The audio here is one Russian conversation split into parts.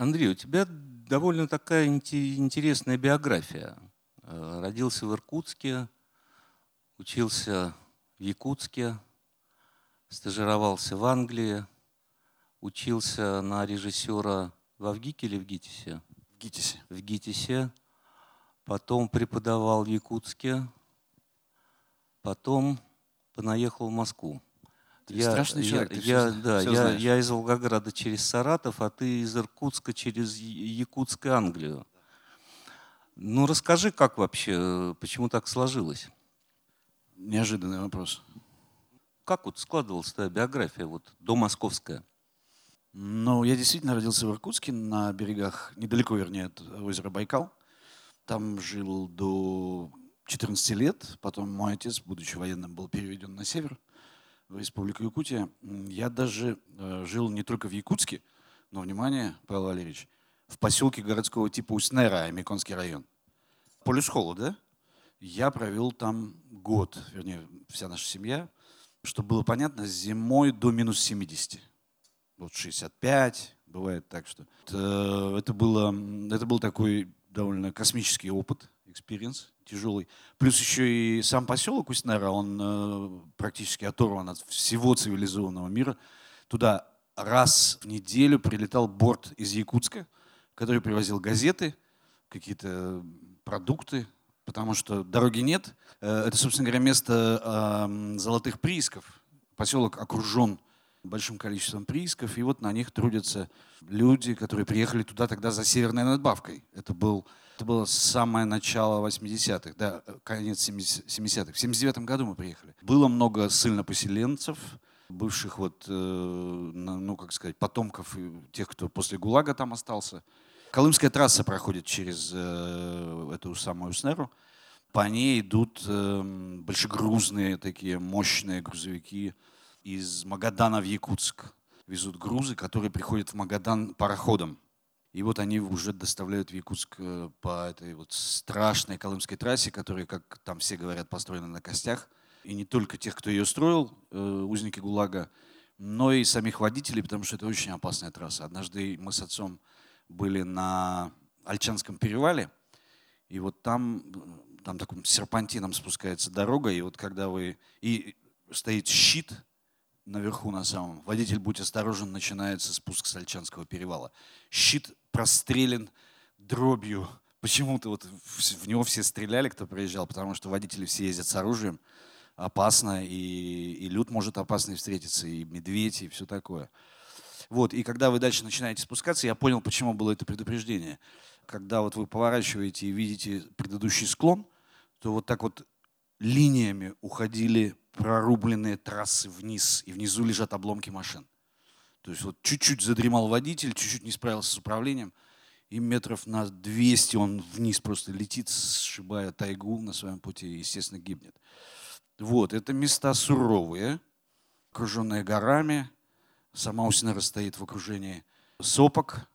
Андрей, у тебя довольно такая интересная биография. Э, родился в Иркутске, учился в Якутске, стажировался в Англии, учился на режиссера в Авгике или в ГИТИСе? В ГИТИСе. В ГИТИСе. Потом преподавал в Якутске. Потом понаехал в Москву. Ты я, страшный человек. Я, все, да, все я, я из Волгограда через Саратов, а ты из Иркутска через Якутск и Англию. Ну, расскажи, как вообще, почему так сложилось? Неожиданный вопрос. Как вот складывалась твоя биография, вот до московская? Ну, я действительно родился в Иркутске, на берегах, недалеко, вернее, от озера Байкал. Там жил до 14 лет. Потом мой отец, будучи военным, был переведен на север – в Республику Якутия. Я даже э, жил не только в Якутске, но, внимание, Павел Валерьевич, в поселке городского типа Уснера, Амиконский район. Полюс-холу, да? Я провел там год, вернее, вся наша семья. Чтобы было понятно, зимой до минус 70. Вот 65, бывает так, что... Это, это, было, это был такой довольно космический опыт, experience тяжелый. Плюс еще и сам поселок Усть-Нера, он э, практически оторван от всего цивилизованного мира. Туда раз в неделю прилетал борт из Якутска, который привозил газеты, какие-то продукты, потому что дороги нет. Э, это, собственно говоря, место золотых приисков. Поселок окружен большим количеством приисков, и вот на них трудятся люди, которые приехали туда тогда за северной надбавкой. Это был это было самое начало 80-х, да, конец 70-х. В 79 году мы приехали. Было много ссыльнопоселенцев, бывших вот, э, ну, как сказать, потомков тех, кто после ГУЛАГа там остался. Колымская трасса проходит через э, эту самую Снеру. По ней идут э, большегрузные такие мощные грузовики из Магадана в Якутск. Везут грузы, которые приходят в Магадан пароходом. И вот они уже доставляют в Якутск э, по этой вот страшной Колымской трассе, которая, как там все говорят, построена на костях. И не только тех, кто ее строил, э, узники ГУЛАГа, но и самих водителей, потому что это очень опасная трасса. Однажды мы с отцом были на Альчанском перевале, и вот там, там таким серпантином спускается дорога, и вот когда вы... И стоит щит наверху на самом. Водитель, будь осторожен, начинается спуск с Альчанского перевала. Щит прострелен дробью. Почему-то вот в него все стреляли, кто приезжал, потому что водители все ездят с оружием. Опасно, и, и люд может опасный встретиться, и медведь, и все такое. Вот, и когда вы дальше начинаете спускаться, я понял, почему было это предупреждение. Когда вот вы поворачиваете и видите предыдущий склон, то вот так вот линиями уходили прорубленные трассы вниз, и внизу лежат обломки машин. То есть вот чуть-чуть задремал водитель, чуть-чуть не справился с управлением, и метров на 200 он вниз просто летит, сшибая тайгу на своем пути и, естественно, гибнет. Вот, это места суровые, окруженные горами. Сама Усинера стоит в окружении сопок,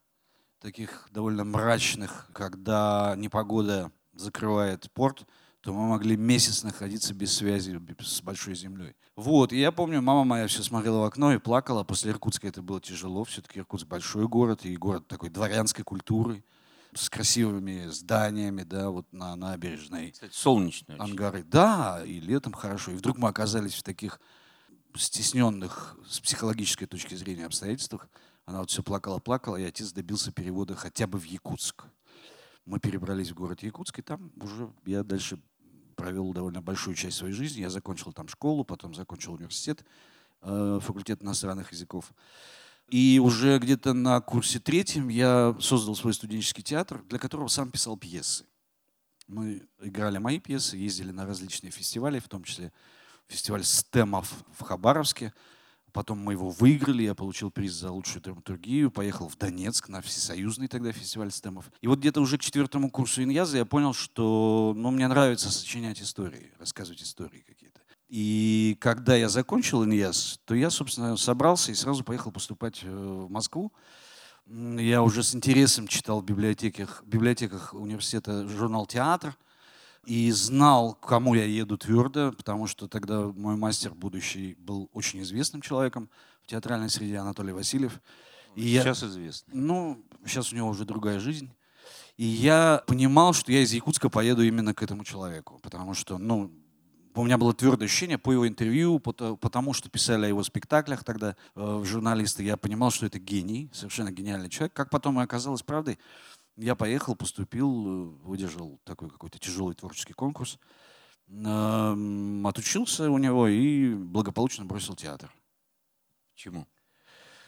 таких довольно мрачных, когда непогода закрывает порт – то мы могли месяц находиться без связи с большой землей. Вот, и я помню, мама моя все смотрела в окно и плакала. После Иркутска это было тяжело. Все-таки Иркутск большой город, и город такой дворянской культуры, с красивыми зданиями, да, вот на набережной. Кстати, солнечные. Ангары. Да, и летом хорошо. И вдруг мы оказались в таких стесненных с психологической точки зрения обстоятельствах. Она вот все плакала-плакала, и отец добился перевода хотя бы в Якутск. Мы перебрались в город Якутск, и там уже я дальше провел довольно большую часть своей жизни. Я закончил там школу, потом закончил университет, э, факультет иностранных языков. И уже где-то на курсе третьем я создал свой студенческий театр, для которого сам писал пьесы. Мы играли мои пьесы, ездили на различные фестивали, в том числе фестиваль стемов в Хабаровске – Потом мы его выиграли, я получил приз за лучшую драматургию, поехал в Донецк на всесоюзный тогда фестиваль стемов. И вот где-то уже к четвертому курсу иньяза я понял, что ну, мне нравится сочинять истории, рассказывать истории какие-то. И когда я закончил иньяз, то я, собственно, собрался и сразу поехал поступать э, в Москву. Я уже с интересом читал в библиотеках, в библиотеках университета журнал «Театр», и знал, к кому я еду твердо, потому что тогда мой мастер будущий был очень известным человеком в театральной среде, Анатолий Васильев. И сейчас я, известный. Ну, сейчас у него уже другая жизнь. И я понимал, что я из Якутска поеду именно к этому человеку, потому что, ну, у меня было твердое ощущение по его интервью, по, потому что писали о его спектаклях тогда э, журналисты, я понимал, что это гений, совершенно гениальный человек. Как потом и оказалось правдой, я поехал, поступил, э, выдержал такой какой-то тяжелый творческий конкурс, отучился у него и благополучно бросил театр. Чему?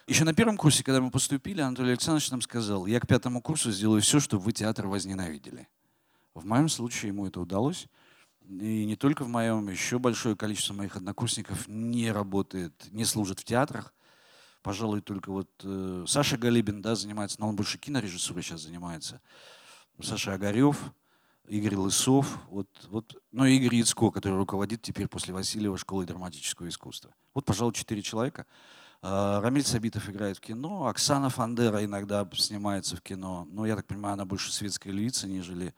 Еще на первом курсе, когда мы поступили, Анатолий Александрович нам сказал, я к пятому курсу сделаю все, чтобы вы театр возненавидели. В моем случае ему это удалось. И не только в моем, еще большое количество моих однокурсников не работает, не служит в театрах. Пожалуй, только вот э, Саша Галибин да, занимается, но он больше кинорежиссурой сейчас занимается. Саша Огарев, Игорь Лысов, вот, вот, ну и Игорь Яцко, который руководит теперь после Васильева школой драматического искусства. Вот, пожалуй, четыре человека. А, Рамиль Сабитов играет в кино, Оксана Фандера иногда снимается в кино, но я так понимаю, она больше светская львица, нежели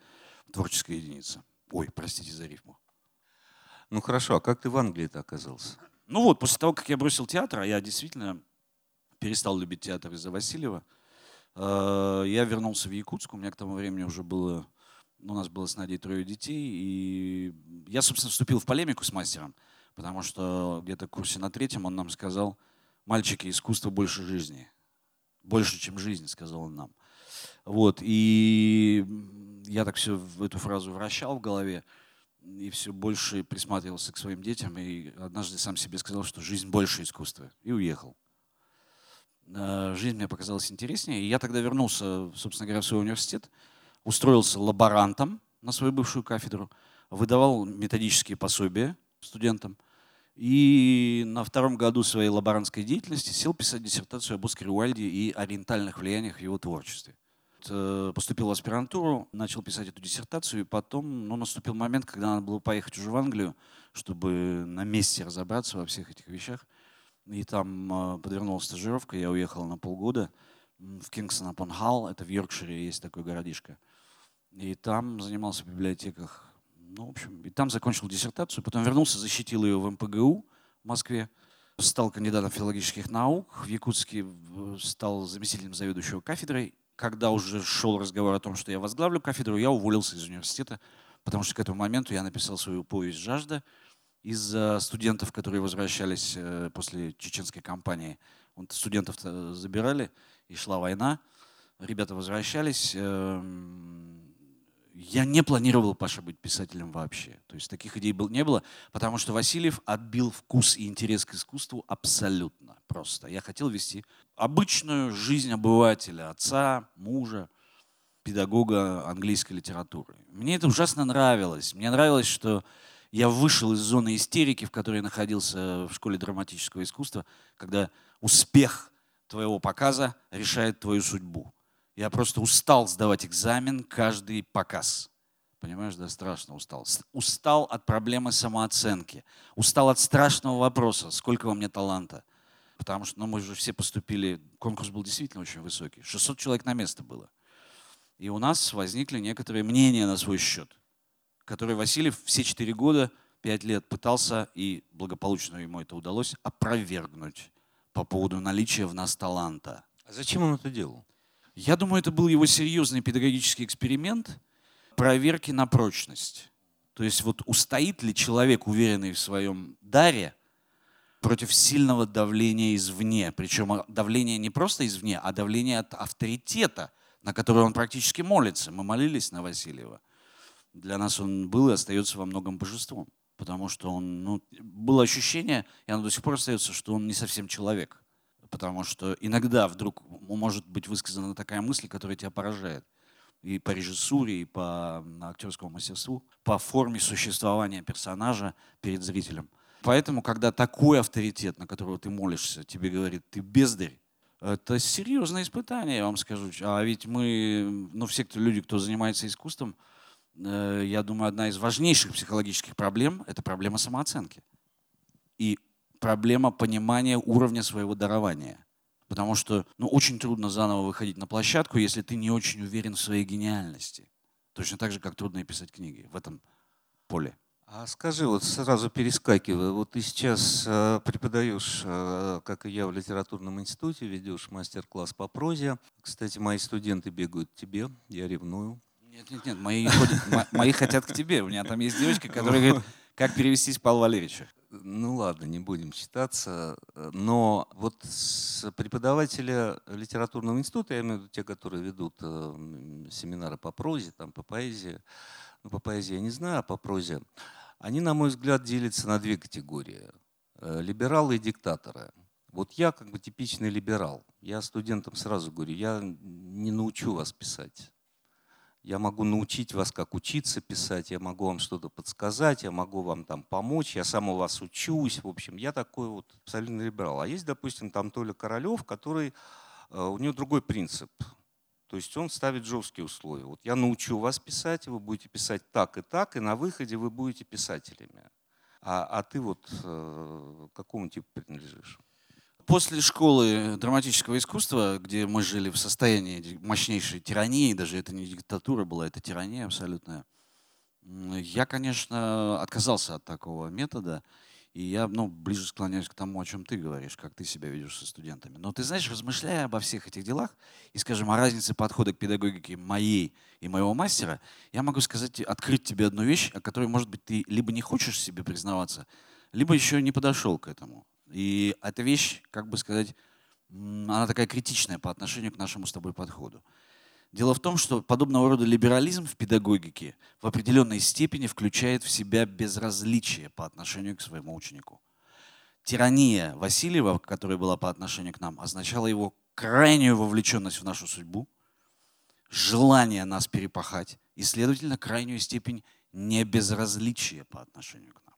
творческая единица. Ой, простите за рифму. Ну хорошо, а как ты в Англии-то оказался? Ну вот, после того, как я бросил театр, а я действительно перестал любить театр из-за Васильева, э, я вернулся в Якутск. У меня к тому времени уже было, у нас было с Надей трое детей, и я, собственно, вступил в полемику с мастером, потому что где-то в курсе на третьем он нам сказал, мальчики, искусство больше жизни. Больше, чем жизнь, сказал он нам. Вот, и я так все в эту фразу вращал в голове и все больше присматривался к своим детям. И однажды сам себе сказал, что жизнь больше искусства. И уехал. А, жизнь мне показалась интереснее. И я тогда вернулся, собственно говоря, в свой университет, устроился лаборантом на свою бывшую кафедру, выдавал методические пособия студентам. И на втором году своей лаборантской деятельности сел писать диссертацию об Оскаре Уальде и ориентальных влияниях в его творчестве. Э, поступил в аспирантуру, начал писать эту диссертацию, и потом ну, наступил момент, когда надо было поехать уже в Англию, чтобы на месте разобраться во всех этих вещах. И там э, подвернулась стажировка, я уехал на полгода в Кингсон апон Халл, это в Йоркшире есть такой городишко. И там занимался в библиотеках. Ну, в общем, и там закончил диссертацию, потом вернулся, защитил ее в МПГУ в Москве, стал кандидатом филологических наук, в Якутске стал заместителем заведующего кафедрой когда уже шел разговор о том, что я возглавлю кафедру, я уволился из университета, потому что к этому моменту я написал свою повесть «Жажда» из-за студентов, которые возвращались э, после чеченской кампании. Студентов забирали, и шла война. Ребята возвращались. Эм, я не планировал, Паша, быть писателем вообще. То есть таких идей не было, потому что Васильев отбил вкус и интерес к искусству абсолютно просто. Я хотел вести обычную жизнь обывателя, отца, мужа, педагога английской литературы. Мне это ужасно нравилось. Мне нравилось, что я вышел из зоны истерики, в которой я находился в школе драматического искусства, когда успех твоего показа решает твою судьбу. Я просто устал сдавать экзамен каждый показ. Понимаешь, да, страшно устал. Устал от проблемы самооценки. Устал от страшного вопроса, сколько во мне таланта. Потому что ну, мы же все поступили, конкурс был действительно очень высокий. 600 человек на место было. И у нас возникли некоторые мнения на свой счет, которые Васильев все четыре года, пять лет пытался, и благополучно ему это удалось, опровергнуть по поводу наличия в нас таланта. А зачем он это делал? Я думаю, это был его серьезный педагогический эксперимент проверки на прочность. То есть вот устоит ли человек, уверенный в своем даре, против сильного давления извне. Причем давление не просто извне, а давление от авторитета, на который он практически молится. Мы молились на Васильева. Для нас он был и остается во многом божеством. Потому что он, ну, было ощущение, и оно до сих пор остается, что он не совсем человек потому что иногда вдруг может быть высказана такая мысль, которая тебя поражает. И по режиссуре, и по актерскому мастерству, по форме существования персонажа перед зрителем. Поэтому, когда такой авторитет, на которого ты молишься, тебе говорит, ты бездарь, это серьезное испытание, я вам скажу. А ведь мы, ну все кто, люди, кто занимается искусством, я думаю, одна из важнейших психологических проблем – это проблема самооценки. И проблема понимания уровня своего дарования. Потому что ну, очень трудно заново выходить на площадку, если ты не очень уверен в своей гениальности. Точно так же, как трудно писать книги в этом поле. А скажи, вот сразу перескакивая, вот ты сейчас э, преподаешь, э, как и я, в литературном институте, ведешь мастер-класс по прозе. Кстати, мои студенты бегают к тебе, я ревную. Нет, нет, нет, мои, ходят, мои хотят к тебе. У меня там есть девочка, которая говорит, как перевестись Павла Валерьевича. Ну ладно, не будем считаться. Но вот с преподавателя литературного института, я имею в виду те, которые ведут э, семинары по прозе, там, по поэзии, ну, по поэзии я не знаю, а по прозе, они, на мой взгляд, делятся на две категории. Э, либералы и диктаторы. Вот я как бы типичный либерал. Я студентам сразу говорю, я не научу вас писать. Я могу научить вас, как учиться писать, я могу вам что-то подсказать, я могу вам там помочь, я сам у вас учусь. В общем, я такой вот абсолютно либерал. А есть, допустим, там Толя Королев, который, э, у него другой принцип. То есть он ставит жесткие условия. Вот я научу вас писать, вы будете писать так и так, и на выходе вы будете писателями. А, а ты вот э, какому типу принадлежишь? После школы драматического искусства, где мы жили в состоянии мощнейшей тирании, даже это не диктатура была, это тирания абсолютная, я, конечно, отказался от такого метода и я ну, ближе склоняюсь к тому, о чем ты говоришь, как ты себя ведешь со студентами. Но ты знаешь, размышляя обо всех этих делах и, скажем, о разнице подхода к педагогике моей и моего мастера, я могу сказать, открыть тебе одну вещь, о которой, может быть, ты либо не хочешь себе признаваться, либо еще не подошел к этому. И эта вещь, как бы сказать, она такая критичная по отношению к нашему с тобой подходу. Дело в том, что подобного рода либерализм в педагогике в определенной степени включает в себя безразличие по отношению к своему ученику. Тирания Васильева, которая была по отношению к нам, означала его крайнюю вовлеченность в нашу судьбу, желание нас перепахать и, следовательно, крайнюю степень небезразличия по отношению к нам.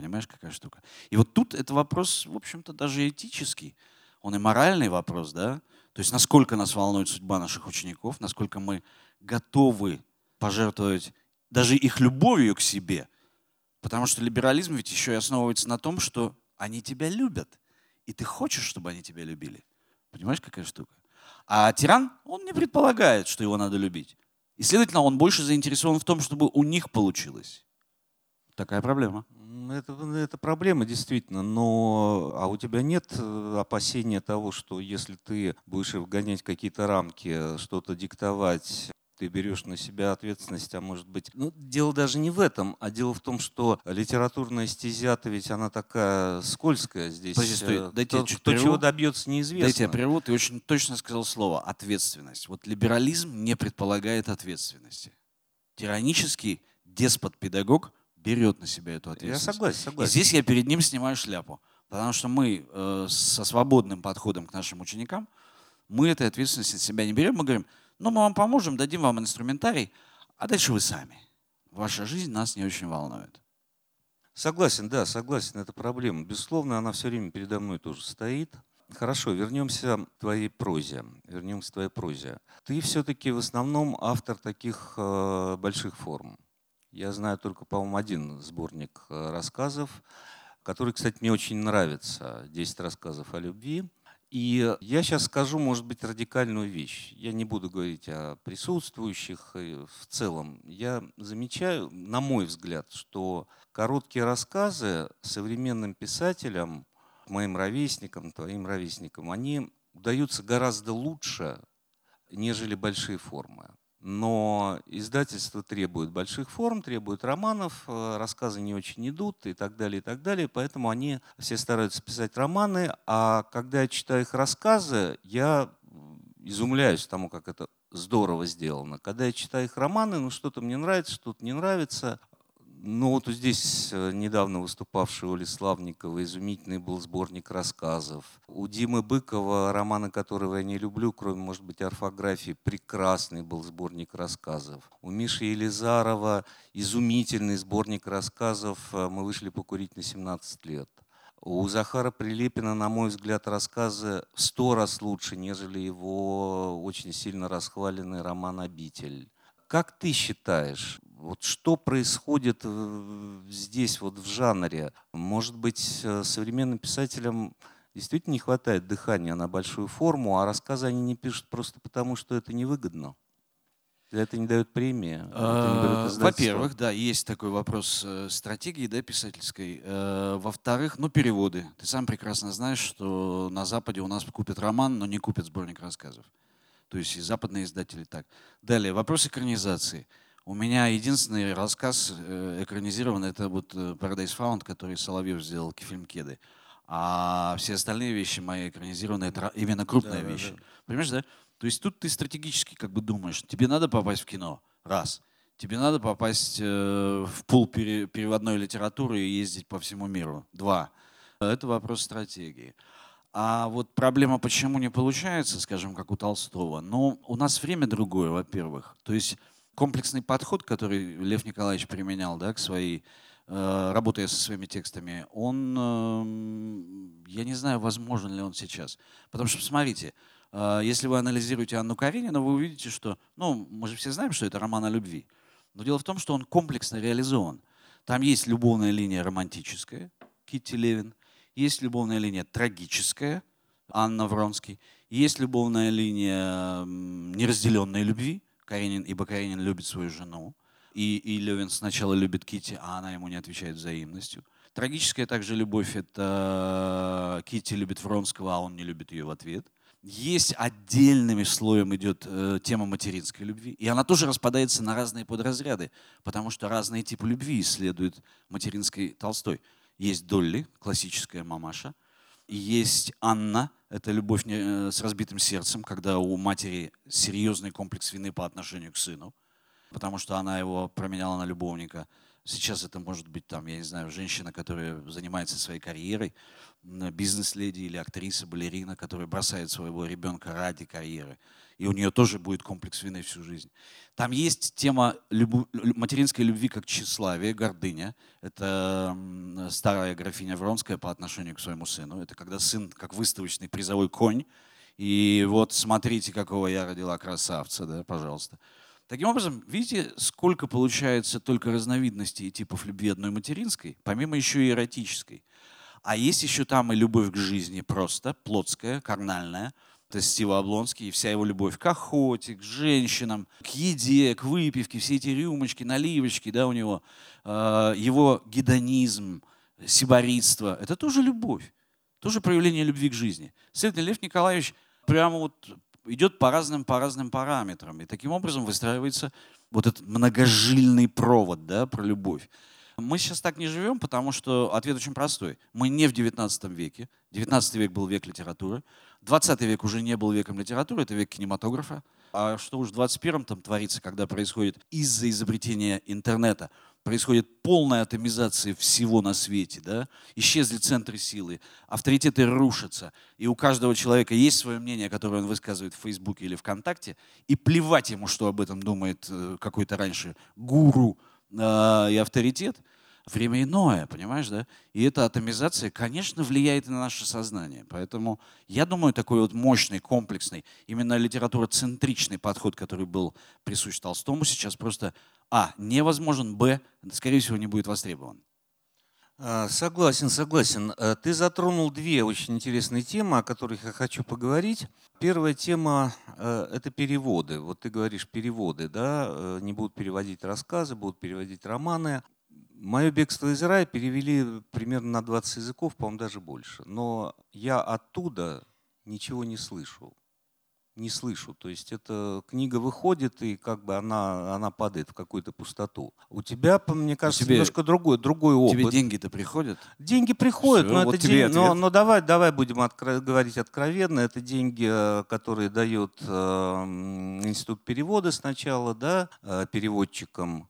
Понимаешь, какая штука? И вот тут это вопрос, в общем-то, даже этический. Он и моральный вопрос, да? То есть насколько нас волнует судьба наших учеников, насколько мы готовы пожертвовать даже их любовью к себе. Потому что либерализм ведь еще и основывается на том, что они тебя любят. И ты хочешь, чтобы они тебя любили. Понимаешь, какая штука? А тиран, он не предполагает, что его надо любить. И, следовательно, он больше заинтересован в том, чтобы у них получилось. Такая проблема. Это, это проблема действительно, но а у тебя нет э, опасения того, что если ты будешь вгонять какие-то рамки, что-то диктовать, ты берешь на себя ответственность, а может быть... Ну, дело даже не в этом, а дело в том, что литературная стезя-то ведь она такая скользкая здесь. Подожди, стой, э, дайте кто, кто чего добьется, неизвестно. Дайте я прерву, ты очень точно сказал слово «ответственность». Вот либерализм не предполагает ответственности. Тиранический деспот-педагог берет на себя эту ответственность. Я согласен, согласен. И здесь я перед ним снимаю шляпу. Потому что мы э, со свободным подходом к нашим ученикам, мы этой ответственности от себя не берем. Мы говорим, ну мы вам поможем, дадим вам инструментарий, а дальше вы сами. Ваша жизнь нас не очень волнует. Согласен, да, согласен, это проблема. Безусловно, она все время передо мной тоже стоит. Хорошо, вернемся к твоей прозе. Вернемся к твоей прозе. Ты все-таки в основном автор таких э, больших форм. Я знаю только, по-моему, один сборник э, рассказов, который, кстати, мне очень нравится. «10 рассказов о любви». И я сейчас скажу, может быть, радикальную вещь. Я не буду говорить о присутствующих в целом. Я замечаю, на мой взгляд, что короткие рассказы современным писателям, моим ровесникам, твоим ровесникам, они удаются гораздо лучше, нежели большие формы. Но издательство требует больших форм, требует романов, э, рассказы не очень идут и так далее, и так далее. Поэтому они все стараются писать романы. А когда я читаю их рассказы, я изумляюсь тому, как это здорово сделано. Когда я читаю их романы, ну что-то мне нравится, что-то не нравится. Ну вот здесь э, недавно выступавший Оли Славникова изумительный был сборник рассказов. У Димы Быкова, романа которого я не люблю, кроме, может быть, орфографии, прекрасный был сборник рассказов. У Миши Елизарова изумительный сборник рассказов э, «Мы вышли покурить на 17 лет». У Захара Прилепина, на мой взгляд, рассказы в сто раз лучше, нежели его очень сильно расхваленный роман «Обитель». Как ты считаешь, вот что происходит здесь, вот в жанре? Может быть, э, современным писателям действительно не хватает дыхания на большую форму, а рассказы они не пишут просто потому, что это невыгодно? это не дает премии? А, во-первых, да, есть такой вопрос э, стратегии да, писательской. Э, во-вторых, ну, переводы. Ты сам прекрасно знаешь, что на Западе у нас купят роман, но не купят сборник рассказов. То есть и западные издатели так. Далее, вопрос экранизации. У меня единственный рассказ э, экранизирован, это вот Paradise Found, который Соловьев сделал фильм «Кеды». А все остальные вещи мои экранизированы, это именно крупная да, вещь. Да, да. Понимаешь, да? То есть тут ты стратегически как бы думаешь, тебе надо попасть в кино, раз. Тебе надо попасть э, в пул пере, переводной литературы и ездить по всему миру. Два. Это вопрос стратегии. А вот проблема, почему не получается, скажем, как у Толстого, ну, у нас время другое, во-первых. То есть комплексный подход, который Лев Николаевич применял да, к своей, э, работая со своими текстами, он, э, я не знаю, возможен ли он сейчас. Потому что, смотрите, а, если вы анализируете Анну Каренину, вы увидите, что, ну, мы же все знаем, что это роман о любви. Но дело в том, что он комплексно реализован. Там есть любовная линия романтическая, Китти Левин, есть любовная линия трагическая, Анна Вронский, есть любовная линия неразделенной любви, Каренин, ибо Каренин любит свою жену, и, и Левин сначала любит Кити, а она ему не отвечает взаимностью. Трагическая также любовь — это Кити любит Вронского, а он не любит ее в ответ — есть отдельным слоем идет э, тема материнской любви, и она тоже распадается на разные подразряды, потому что разные типы любви исследует материнской Толстой. Есть Долли, классическая мамаша, есть Анна, это любовь э, с разбитым сердцем, когда у матери серьезный комплекс вины по отношению к сыну, потому что она его променяла на любовника. Сейчас это может быть, там, я не знаю, женщина, которая занимается своей карьерой, бизнес-леди или актриса, балерина, которая бросает своего ребенка ради карьеры. И у нее тоже будет комплекс вины всю жизнь. Там есть тема любу, материнской любви как тщеславие, гордыня. Это старая графиня Вронская по отношению к своему сыну. Это когда сын как выставочный призовой конь. И вот смотрите, какого я родила красавца, да, пожалуйста. Таким образом, видите, сколько получается только разновидностей и типов любви одной материнской, помимо еще и эротической. А есть еще там и любовь к жизни просто, плотская, карнальная. То есть Стива Облонский и вся его любовь к охоте, к женщинам, к еде, к выпивке, все эти рюмочки, наливочки, да, у него, э, его гедонизм, сиборитство, это тоже любовь, тоже проявление любви к жизни. Следовательно, Лев Николаевич прямо вот идет по разным, по разным параметрам. И таким образом выстраивается вот этот многожильный провод да, про любовь. Мы сейчас так не живем, потому что ответ очень простой. Мы не в 19 веке. 19 век был век литературы. 20 век уже не был веком литературы, это век кинематографа. А что уж в 21 там творится, когда происходит из-за изобретения интернета, происходит полная атомизация всего на свете, да? исчезли центры силы, авторитеты рушатся, и у каждого человека есть свое мнение, которое он высказывает в Фейсбуке или ВКонтакте, и плевать ему, что об этом думает э, какой-то раньше гуру э, и авторитет – время иное, понимаешь, да? И эта атомизация, конечно, влияет на наше сознание. Поэтому я думаю, такой вот мощный, комплексный, именно литературоцентричный подход, который был присущ Толстому, сейчас просто, а, невозможен, б, скорее всего, не будет востребован. А, согласен, согласен. Э, ты затронул две очень интересные темы, о которых я хочу поговорить. Первая тема э, – это переводы. Вот ты говоришь переводы, да, э, не будут переводить рассказы, будут переводить романы. Мое бегство из рая перевели примерно на 20 языков, по-моему, даже больше. Но я оттуда ничего не слышу. Не слышу. То есть эта книга выходит, и как бы она, она падает в какую-то пустоту. У тебя, мне кажется, тебе, немножко другой, другой опыт. Тебе деньги-то приходят? Деньги приходят, Все, но вот это деньги. Но, но давай, давай будем откро- говорить откровенно. Это деньги, э, которые дает э, Институт перевода сначала, да, э, переводчикам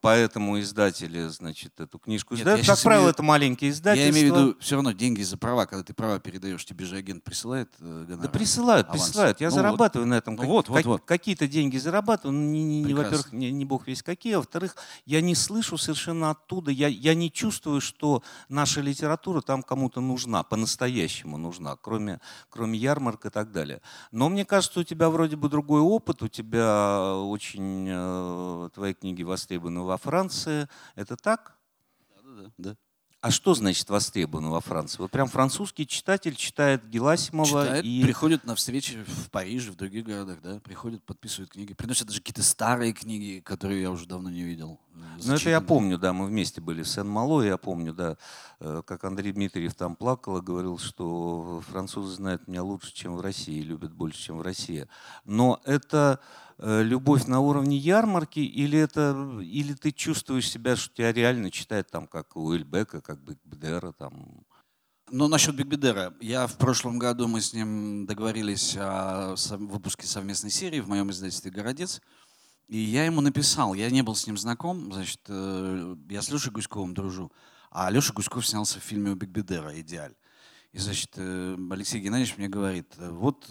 Поэтому издатели, значит, эту книжку Нет, издают. Как правило, имею... это маленькие издательства. Я имею в виду все равно деньги за права. Когда ты права передаешь, тебе же агент присылает э, гонорар. Да присылают, аванс. присылают. Я ну зарабатываю вот. на этом. Ну вот, вот, вот. Какие-то деньги зарабатываю. Ну, не, не, не, во-первых, не, не бог весь какие. А во-вторых, я не слышу совершенно оттуда. Я, я не чувствую, что наша литература там кому-то нужна, по-настоящему нужна, кроме, кроме ярмарок и так далее. Но мне кажется, у тебя вроде бы другой опыт. У тебя очень... Э, твои книги востребованы во Франции. Это так? Да, да, да. А что значит востребовано во Франции? Вот прям французский читатель читает Геласимова Читает, и... приходят на встречи в Париже, в других городах, да, приходят, подписывают книги. Приносят даже какие-то старые книги, которые я уже давно не видел. Ну, это я помню, да, мы вместе были в Сен-Мало, я помню, да, э, как Андрей Дмитриев там плакал и говорил, что французы знают меня лучше, чем в России, любят больше, чем в России. Но это э, любовь на уровне ярмарки или это или ты чувствуешь себя, что тебя реально читают там как Уэльбека, как Бегбедера, там Но насчет Бегбедера. Я в прошлом году, мы с ним договорились о выпуске совместной серии в моем издательстве «Городец». И я ему написал, я не был с ним знаком, значит, э, я с Лешей Гуськовым дружу, а Леша Гуськов снялся в фильме у Бегбедера «Идеаль». И, значит, э, Алексей Геннадьевич мне говорит, э, вот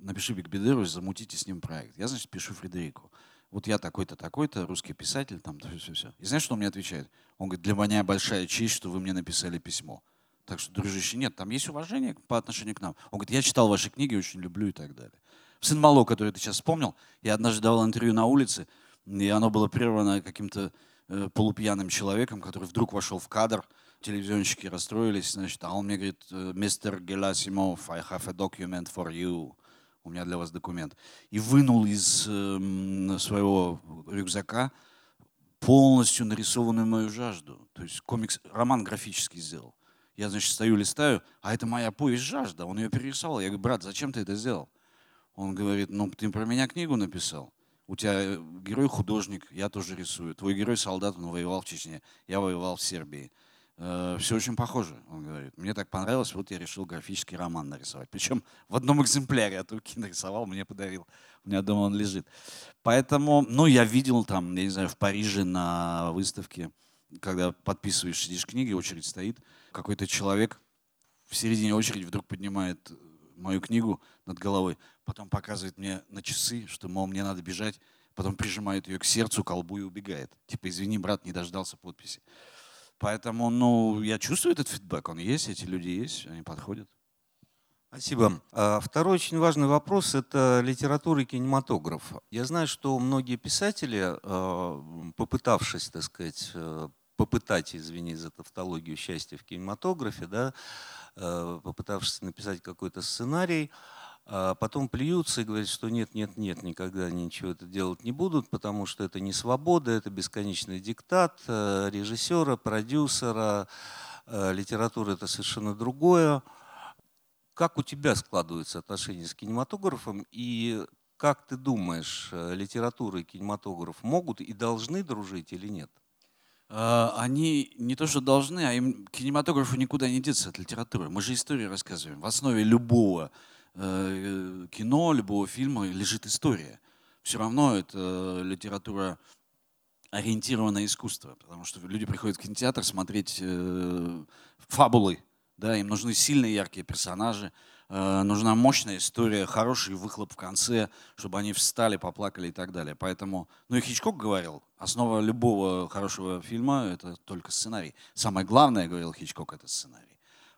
напиши Биг Бедеру, замутите с ним проект. Я, значит, пишу Фредерику. Вот я такой-то, такой-то, русский писатель, там, все-все-все. И знаешь, что он мне отвечает? Он говорит, для меня большая честь, что вы мне написали письмо. Так что, дружище, нет, там есть уважение по отношению к нам. Он говорит, я читал ваши книги, очень люблю и так далее. Сын Мало, который ты сейчас вспомнил, я однажды давал интервью на улице, и оно было прервано каким-то э, полупьяным человеком, который вдруг вошел в кадр. Телевизионщики расстроились, значит, а он мне говорит, э, мистер Геласимов, I have a document for you. У меня для вас документ. И вынул из эм, своего рюкзака полностью нарисованную мою жажду. То есть комикс, роман графический сделал. Я, значит, стою, листаю, а это моя повесть «Жажда». Он ее перерисовал. Я говорю, брат, зачем ты это сделал? Он говорит, ну, ты про меня книгу написал. У тебя э, герой художник, я тоже рисую. Твой герой солдат, он воевал в Чечне. Я воевал в Сербии. все очень похоже, он говорит. Мне так понравилось, вот я решил графический роман нарисовать. Причем в одном экземпляре от руки нарисовал, мне подарил. У меня дома он лежит. Поэтому, ну, я видел там, я не знаю, в Париже на выставке, когда подписываешь, сидишь книги, очередь стоит, какой-то человек в середине очереди вдруг поднимает мою книгу над головой, потом показывает мне на часы, что, мол, мне надо бежать, потом прижимает ее к сердцу, колбу и убегает. Типа, извини, брат, не дождался подписи. Поэтому, ну, я чувствую этот фидбэк, он есть, эти люди есть, они подходят. Спасибо. А Второй очень важный вопрос – это литература и кинематограф. Я знаю, что многие писатели, э, попытавшись, так сказать, э, попытать, извини за тавтологию, счастья в кинематографе, да, э, попытавшись написать какой-то сценарий, а потом плюются и говорят, что нет, нет, нет, никогда ничего это делать не будут, потому что это не свобода, это бесконечный диктат э, режиссера, продюсера, э, литература это совершенно другое. Как у тебя складываются отношения с кинематографом и как ты думаешь, литература и кинематограф могут и должны дружить или нет? А, Они не то что должны, а им кинематографу никуда не деться от литературы. Мы же историю рассказываем. В основе любого э, кино, любого фильма лежит история. Все равно это литература ориентированное искусство, потому что люди приходят в кинотеатр смотреть э, фабулы, да, им нужны сильные яркие персонажи, нужна мощная история, хороший выхлоп в конце, чтобы они встали, поплакали и так далее. Поэтому, ну и Хичкок говорил, основа любого хорошего фильма это только сценарий. Самое главное, говорил Хичкок, это сценарий.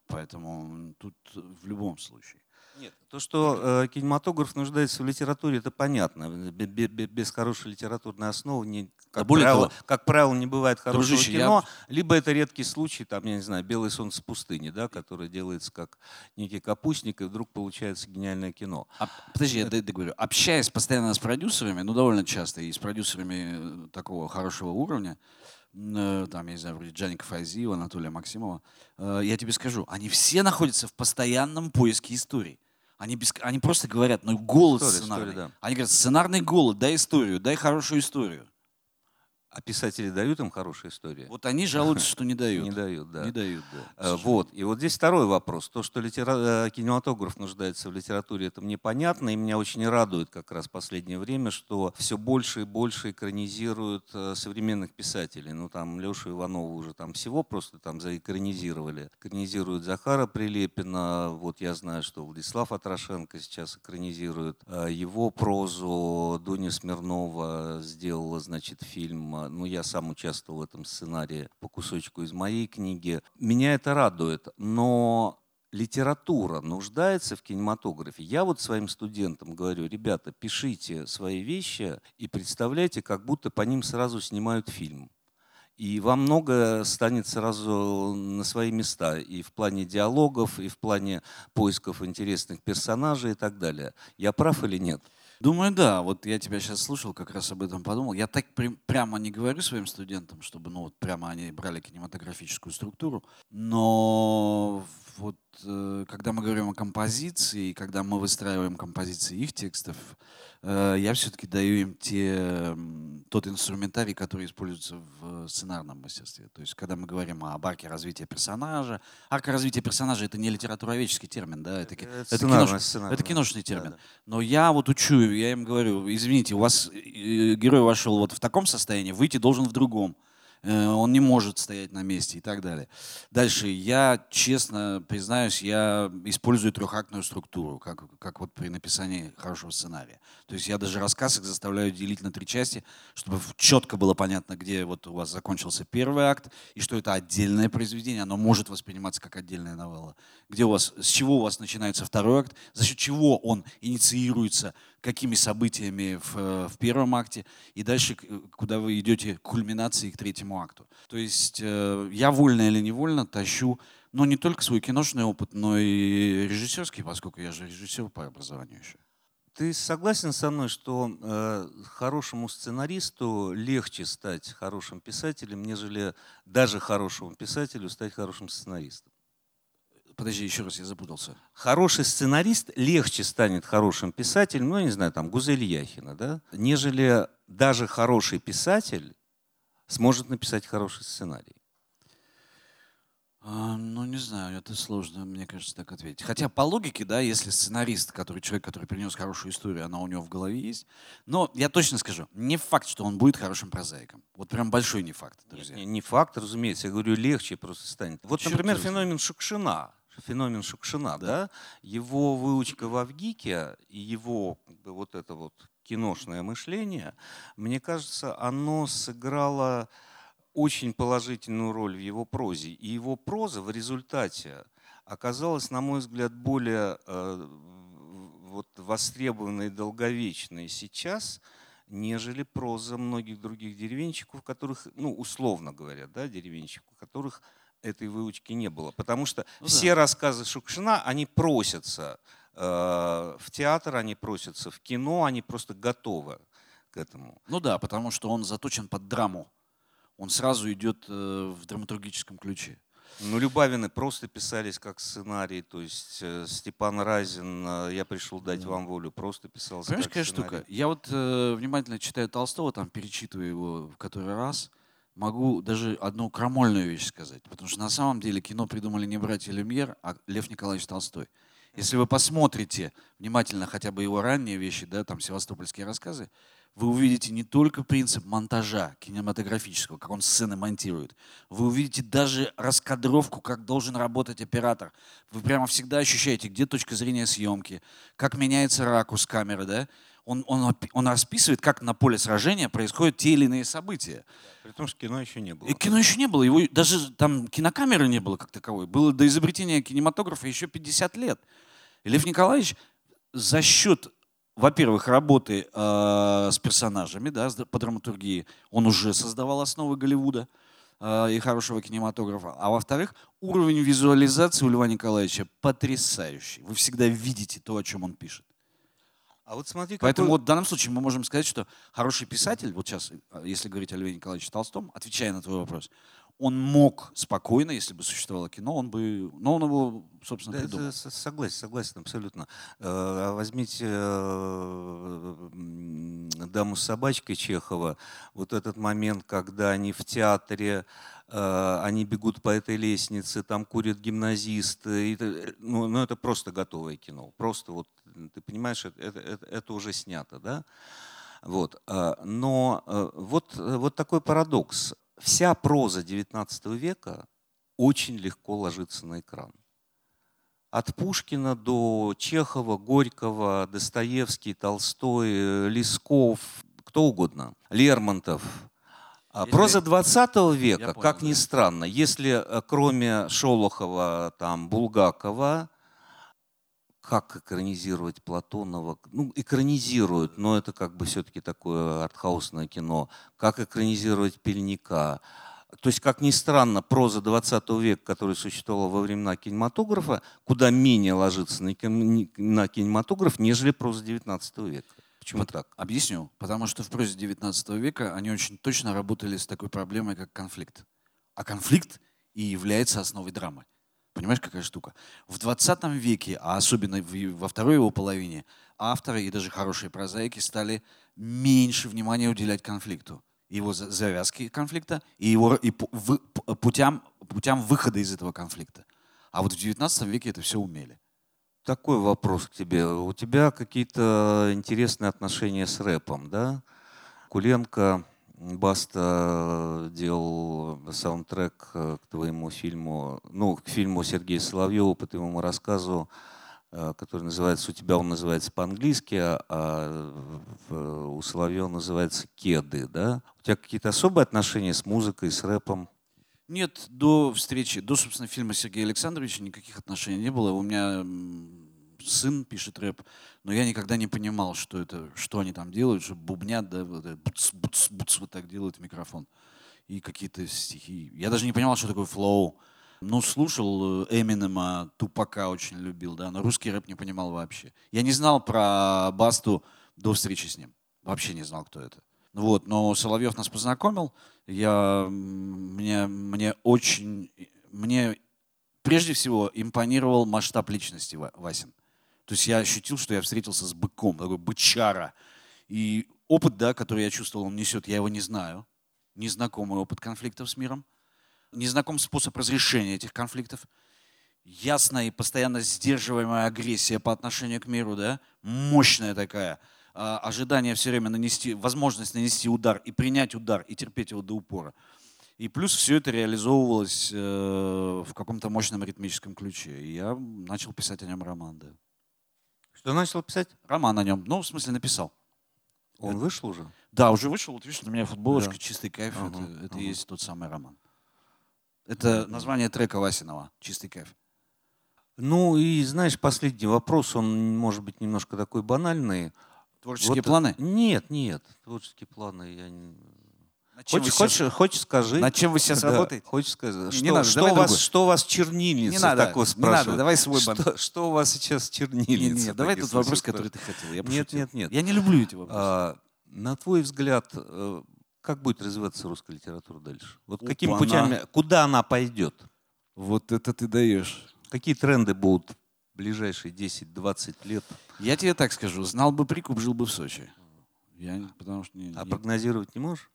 Поэтому тут в любом случае. Нет, то, что э, кинематограф нуждается в литературе, это понятно. Бе- бе- бе- Без хорошей литературной основы, не, как, более правило, того, как правило, не бывает хорошего дружище, я- кино. Либо это редкий случай, там, я не знаю, «Белое солнце пустыни», да, которое делается как некий капустник, и вдруг получается гениальное кино. А, подожди, я д- договорю. Общаясь постоянно с продюсерами, ну, довольно часто, и с продюсерами э, такого хорошего уровня, э, там, я не знаю, вроде Джаника Файзиева, Анатолия Максимова, э, я тебе скажу, они все находятся в постоянном поиске историй. Они, без, они просто говорят, ну, голод История, сценарный. история, да. Они говорят, сценарный голод, дай историю, дай хорошую историю. А писатели дают им хорошие истории? Вот они жалуются, что не дают. Не дают, да. Не дают, да. Э. Вот. И вот здесь второй вопрос. То, что литера- э, кинематограф нуждается в литературе, это мне понятно. И меня очень радует как раз в последнее время, что все больше и больше экранизируют э, современных писателей. Ну, там Лешу Иванова уже там всего просто там заэкранизировали. Экранизируют Захара Прилепина. Вот я знаю, что Владислав Атрошенко сейчас экранизирует его прозу. Дуня Смирнова сделала, значит, фильм. Ну, я сам участвовал в этом сценарии по кусочку из моей книги. Меня это радует, но литература нуждается в кинематографе. Я вот своим студентам говорю, ребята, пишите свои вещи и представляйте, как будто по ним сразу снимают фильм. И вам много станет сразу на свои места и в плане диалогов, и в плане поисков интересных персонажей и так далее. Я прав или нет? Думаю, да. Вот я тебя сейчас слушал, как раз об этом подумал. Я так при, прямо не говорю своим студентам, чтобы ну, вот прямо они брали кинематографическую структуру. Но вот когда мы говорим о композиции, когда мы выстраиваем композиции их текстов, Э, я все-таки даю им те, тот инструментарий, который используется в сценарном мастерстве. То есть, когда мы говорим об арке развития персонажа, арка развития персонажа это не литературоведческий термин, да, это, это, это, кинош, это киношный термин. Да, да. Но я вот учу, я им говорю, извините, у вас э, герой вошел вот в таком состоянии, выйти должен в другом. Э, он не может стоять на месте и так далее. Дальше, я честно признаюсь, я использую трехактную структуру, как, как вот при написании хорошего сценария. То есть я даже рассказ их заставляю делить на три части, чтобы четко было понятно, где вот у вас закончился первый акт, и что это отдельное произведение, оно может восприниматься как отдельная новелла. Где у вас, с чего у вас начинается второй акт, за счет чего он инициируется, какими событиями в, э, в первом акте, и дальше, э, куда вы идете к кульминации, к третьему акту. То есть э, я вольно или невольно тащу, но не только свой киношный опыт, но и режиссерский, поскольку я же режиссер по образованию еще. Ты согласен со мной, что э, хорошему сценаристу легче стать хорошим писателем, нежели даже хорошему писателю стать хорошим сценаристом? Подожди, еще раз, я запутался. Хороший сценарист легче станет хорошим писателем, ну, я не знаю, там, Гузель Яхина, да, нежели даже хороший писатель сможет написать хороший сценарий. А, ну, не знаю, это сложно, мне кажется, так ответить. Хотя по логике, да, если сценарист, который человек, который принес хорошую историю, она у него в голове есть. Но я точно скажу, не факт, что он будет хорошим прозаиком. Вот прям большой не факт, друзья. Нет, не, не факт, разумеется. Я говорю, легче просто станет. Вот, Черт например, феномен Шукшина феномен Шукшина, да. его выучка в Авгике и его как бы, вот это вот киношное мышление, мне кажется, оно сыграло очень положительную роль в его прозе. И его проза в результате оказалась, на мой взгляд, более э, вот, востребованной и долговечной сейчас, нежели проза многих других деревенщиков, которых, ну, условно говоря, да, деревенщиков, которых этой выучки не было. Потому что ну, все да. рассказы Шукшина, они просятся э, в театр, они просятся в кино, они просто готовы к этому. Ну да, потому что он заточен под драму. Он сразу идет э, в драматургическом ключе. Ну, Любавины просто писались как сценарий, то есть э, Степан Разин, э, я пришел дать да. вам волю, просто писался Понимаешь, как какая сценарий. штука? Я вот э, внимательно читаю Толстого, там перечитываю его в который раз – могу даже одну крамольную вещь сказать. Потому что на самом деле кино придумали не братья Люмьер, а Лев Николаевич Толстой. Если вы посмотрите внимательно хотя бы его ранние вещи, да, там севастопольские рассказы, вы увидите не только принцип монтажа кинематографического, как он сцены монтирует, вы увидите даже раскадровку, как должен работать оператор. Вы прямо всегда ощущаете, где точка зрения съемки, как меняется ракурс камеры, да? Он, он, он расписывает, как на поле сражения происходят те или иные события. При том, что кино еще не было. И кино еще не было. Его, даже там кинокамеры не было как таковой. Было до изобретения кинематографа еще 50 лет. И Лев Николаевич за счет, во-первых, работы э, с персонажами, да, по драматургии, он уже создавал основы Голливуда э, и хорошего кинематографа. А во-вторых, уровень визуализации у Льва Николаевича потрясающий. Вы всегда видите то, о чем он пишет. А вот смотри, Поэтому какой... вот в данном случае мы можем сказать, что хороший писатель, вот сейчас, э, если говорить о Льве Николаевиче Толстом, отвечая на твой вопрос, он мог спокойно, если бы существовало кино, он бы, но он его, собственно, да, придумал. Согласен, согласен, абсолютно. Э, возьмите э, «Даму с собачкой» Чехова, вот этот момент, когда они в театре, они бегут по этой лестнице, там курят гимназисты, ну, ну это просто готовое кино, просто вот ты понимаешь, это, это, это уже снято, да? Вот. Но э, вот, вот такой парадокс. Вся проза XIX века очень легко ложится на экран. От Пушкина до Чехова, Горького, Достоевский, Толстой, Лесков, кто угодно, Лермонтов. А. Проза 20 века, понял, как ни странно, если э, кроме Шолохова, там, Булгакова, как экранизировать Платонова, ну, экранизируют, но это как бы все-таки такое артхаусное кино, как экранизировать Пельника, То есть, как ни странно, проза 20 века, которая существовала во времена кинематографа, куда менее ложится на кинематограф, нежели проза 19 века. Почему вот так? Объясню. Потому что в прозе 19 века они очень точно работали с такой проблемой, как конфликт. А конфликт и является основой драмы. Понимаешь, какая штука? В 20 веке, а особенно во второй его половине, авторы и даже хорошие прозаики стали меньше внимания уделять конфликту. Его завязки конфликта и его и путям, путям выхода из этого конфликта. А вот в 19 веке это все умели. Такой вопрос к тебе. У тебя какие-то интересные отношения с рэпом, да? Куленко, Баста делал саундтрек к твоему фильму, ну, к фильму Сергея Соловьева по твоему рассказу, э, который называется, у тебя он называется по-английски, а у Соловьева называется «Кеды», да? У тебя какие-то особые отношения с музыкой, с рэпом? Нет, до встречи, до, собственно, фильма Сергея Александровича никаких отношений не было. У меня сын пишет рэп, но я никогда не понимал, что это, что они там делают, что бубнят, да, вот, буц, буц, буц, вот так делают микрофон. И какие-то стихи. Я даже не понимал, что такое флоу. Ну, слушал э, Эминема, Тупака очень любил, да, но русский рэп не понимал вообще. Я не знал про Басту до встречи с ним. Вообще не знал, кто это. Вот, но Соловьев нас познакомил. Я, мне, мне очень, мне прежде всего импонировал масштаб личности Васин. То есть я ощутил, что я встретился с быком, такой бычара. И опыт, да, который я чувствовал, он несет, я его не знаю. Незнакомый опыт конфликтов с миром. Незнаком способ разрешения этих конфликтов. Ясная и постоянно сдерживаемая агрессия по отношению к миру, да, мощная такая – ожидание все время нанести, возможность нанести удар и принять удар и терпеть его до упора. И плюс все это реализовывалось э, в каком-то мощном ритмическом ключе. И я начал писать о нем роман, да. Что начал писать? Роман о нем. Ну, в смысле, написал. Он это... вышел уже? Да, уже вышел. Вот видишь, у меня футболочка да. «Чистый кайф». Ага, это это ага. и есть тот самый роман. Это название трека Васинова «Чистый кайф». Ну и знаешь, последний вопрос, он может быть немножко такой банальный. Творческие вот, планы? Нет, нет. Творческие планы я не... Хочешь, хочешь, сейчас... хочешь, скажи. Над чем вы сейчас да, работаете? Хочешь сказать? Что, не надо, что, у вас, что у вас чернильница? Не надо, такое не надо, давай свой бан. Что, что у вас сейчас чернильница? Не, не, давай тот вопрос, который ты хотел. Я нет, нет, нет. Я не люблю эти вопросы. А, на твой взгляд, э, как будет развиваться русская литература дальше? Вот Опа, какими путями, она... куда она пойдет? Вот это ты даешь. Какие тренды будут ближайшие 10-20 лет? Я тебе так скажу, знал бы прикуп, жил бы в Сочи. Я, потому что не, а не... прогнозировать не можешь?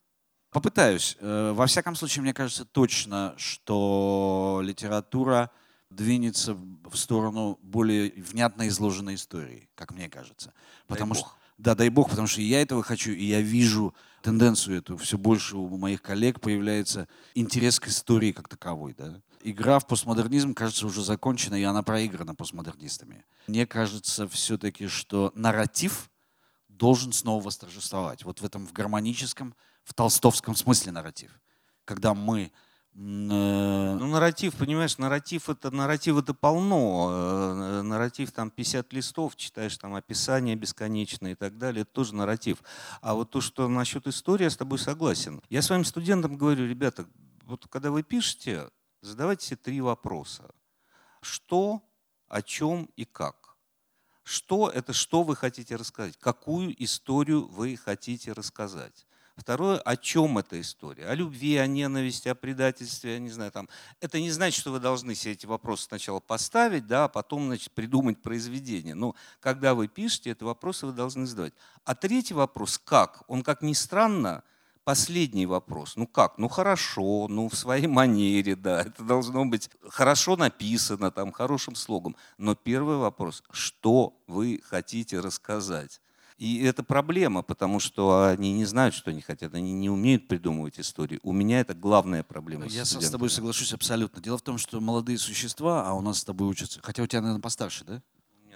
Попытаюсь. Э, во всяком случае, мне кажется точно, что литература двинется в сторону более внятно изложенной истории, как мне кажется. Потому дай что, бог. Да, дай бог, потому что я этого хочу, и я вижу тенденцию эту. Все больше у моих коллег появляется интерес к истории как таковой. Да? Игра в постмодернизм, кажется, уже закончена, и она проиграна постмодернистами. Мне кажется все-таки, что нарратив должен снова восторжествовать. Вот в этом в гармоническом, в толстовском смысле нарратив. Когда мы э, ну, нарратив, понимаешь, нарратив это, нарратив это полно. Э, нарратив там 50 листов, читаешь там описание бесконечное и так далее, это тоже нарратив. А вот то, что насчет истории, я с тобой согласен. Я своим студентам говорю, ребята, вот когда вы пишете, задавайте себе три вопроса. Что, о чем и как. Что – это что вы хотите рассказать, какую историю вы хотите рассказать. Второе, о чем эта история? О любви, о ненависти, о предательстве, я не знаю. Там. Это не значит, что вы должны себе эти вопросы сначала поставить, да, а потом значит, придумать произведение. Но когда вы пишете, эти вопросы вы должны задавать. А третий вопрос, как? Он, как ни странно, Последний вопрос. Ну как? Ну хорошо, ну в своей манере, да. Это должно быть хорошо написано, там, хорошим слогом. Но первый вопрос, что вы хотите рассказать? И это проблема, потому что они не знают, что они хотят, они не умеют придумывать истории. У меня это главная проблема. Я с, с тобой соглашусь абсолютно. Дело в том, что молодые существа, а у нас с тобой учатся, хотя у тебя, наверное, постарше, да?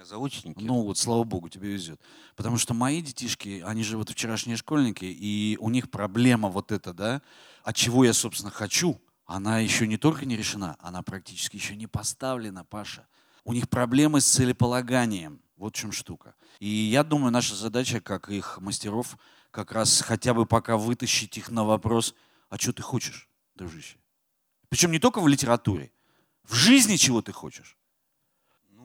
Заочники. Ну вот, слава богу, тебе везет. Потому что мои детишки, они же вот вчерашние школьники, и у них проблема вот эта, да, от чего я, собственно, хочу, она еще не только не решена, она практически еще не поставлена, Паша. У них проблемы с целеполаганием. Вот в чем штука. И я думаю, наша задача, как их мастеров, как раз хотя бы пока вытащить их на вопрос, а что ты хочешь? дружище. Причем не только в литературе. В жизни чего ты хочешь?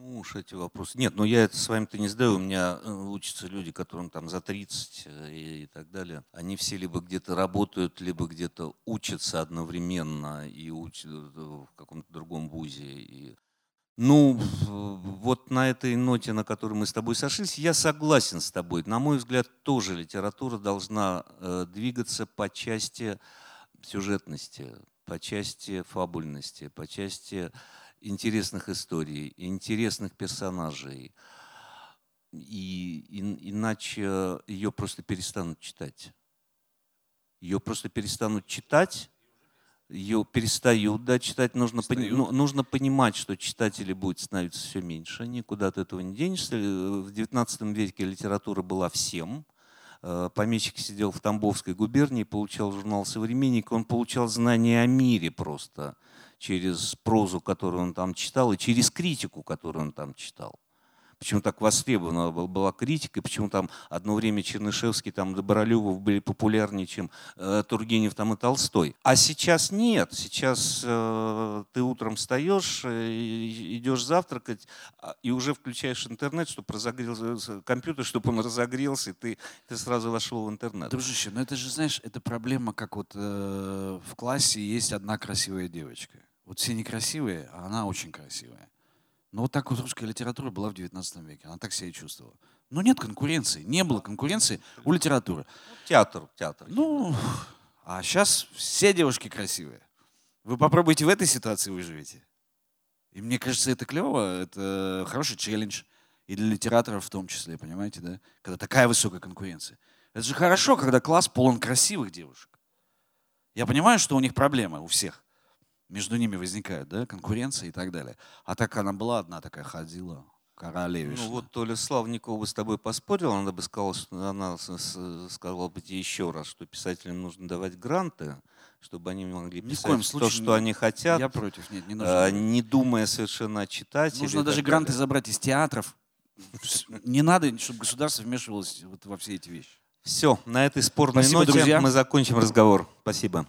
Ну уж эти. Нет, ну я это с вами-то не сдаю. У меня э, учатся люди, которым там за 30 э, и, и так далее. Они все либо где-то работают, либо где-то учатся одновременно и учат э, в каком-то другом вузе. И... Ну, вот на этой ноте, на которой мы с тобой сошлись, я согласен с тобой. На мой взгляд, тоже литература должна двигаться по части сюжетности, по части фабульности, по части интересных историй, интересных персонажей. И, и иначе ее просто перестанут читать. Ее просто перестанут читать, ее перестают да, читать. Нужно, пони, ну, нужно понимать, что читателей будет становиться все меньше, никуда от этого не денешься. В XIX веке литература была всем. Э, помещик сидел в Тамбовской губернии, получал журнал «Современник», он получал знания о мире просто через прозу, которую он там читал, и через критику, которую он там читал. Почему так востребована была критика, почему там одно время Чернышевский, там Добролюбов были популярнее, чем э, Тургенев там и Толстой. А сейчас нет. Сейчас э, ты утром встаешь, э, идешь завтракать, а, и уже включаешь интернет, чтобы разогрелся компьютер, чтобы он разогрелся, и ты, ты сразу вошел в интернет. Дружище, ну это же, знаешь, это проблема, как вот э, в классе есть одна красивая девочка. Вот все некрасивые, а она очень красивая. Но вот так вот русская литература была в 19 веке. Она так себя и чувствовала. Но нет конкуренции. Не было конкуренции у литературы. Театр, театр. Ну, а сейчас все девушки красивые. Вы попробуйте в этой ситуации выживете. И мне кажется, это клево, это хороший челлендж. И для литераторов в том числе, понимаете, да? Когда такая высокая конкуренция. Это же хорошо, когда класс полон красивых девушек. Я понимаю, что у них проблемы у всех между ними возникает, да, конкуренция и так далее. А так она была одна такая, ходила, королевишна. Ну вот Толя Славникова бы с тобой поспорила, она бы сказала, что она сказала бы тебе еще раз, что писателям нужно давать гранты, чтобы они могли писать случае, то, что они хотят. Я против, нет, не нужно. А, не думая совершенно о читателе. Нужно даже гранты забрать из театров. Не надо, чтобы государство вмешивалось вот во все эти вещи. Все, на этой спорной Спасибо, ноте друзья. мы закончим разговор. Спасибо.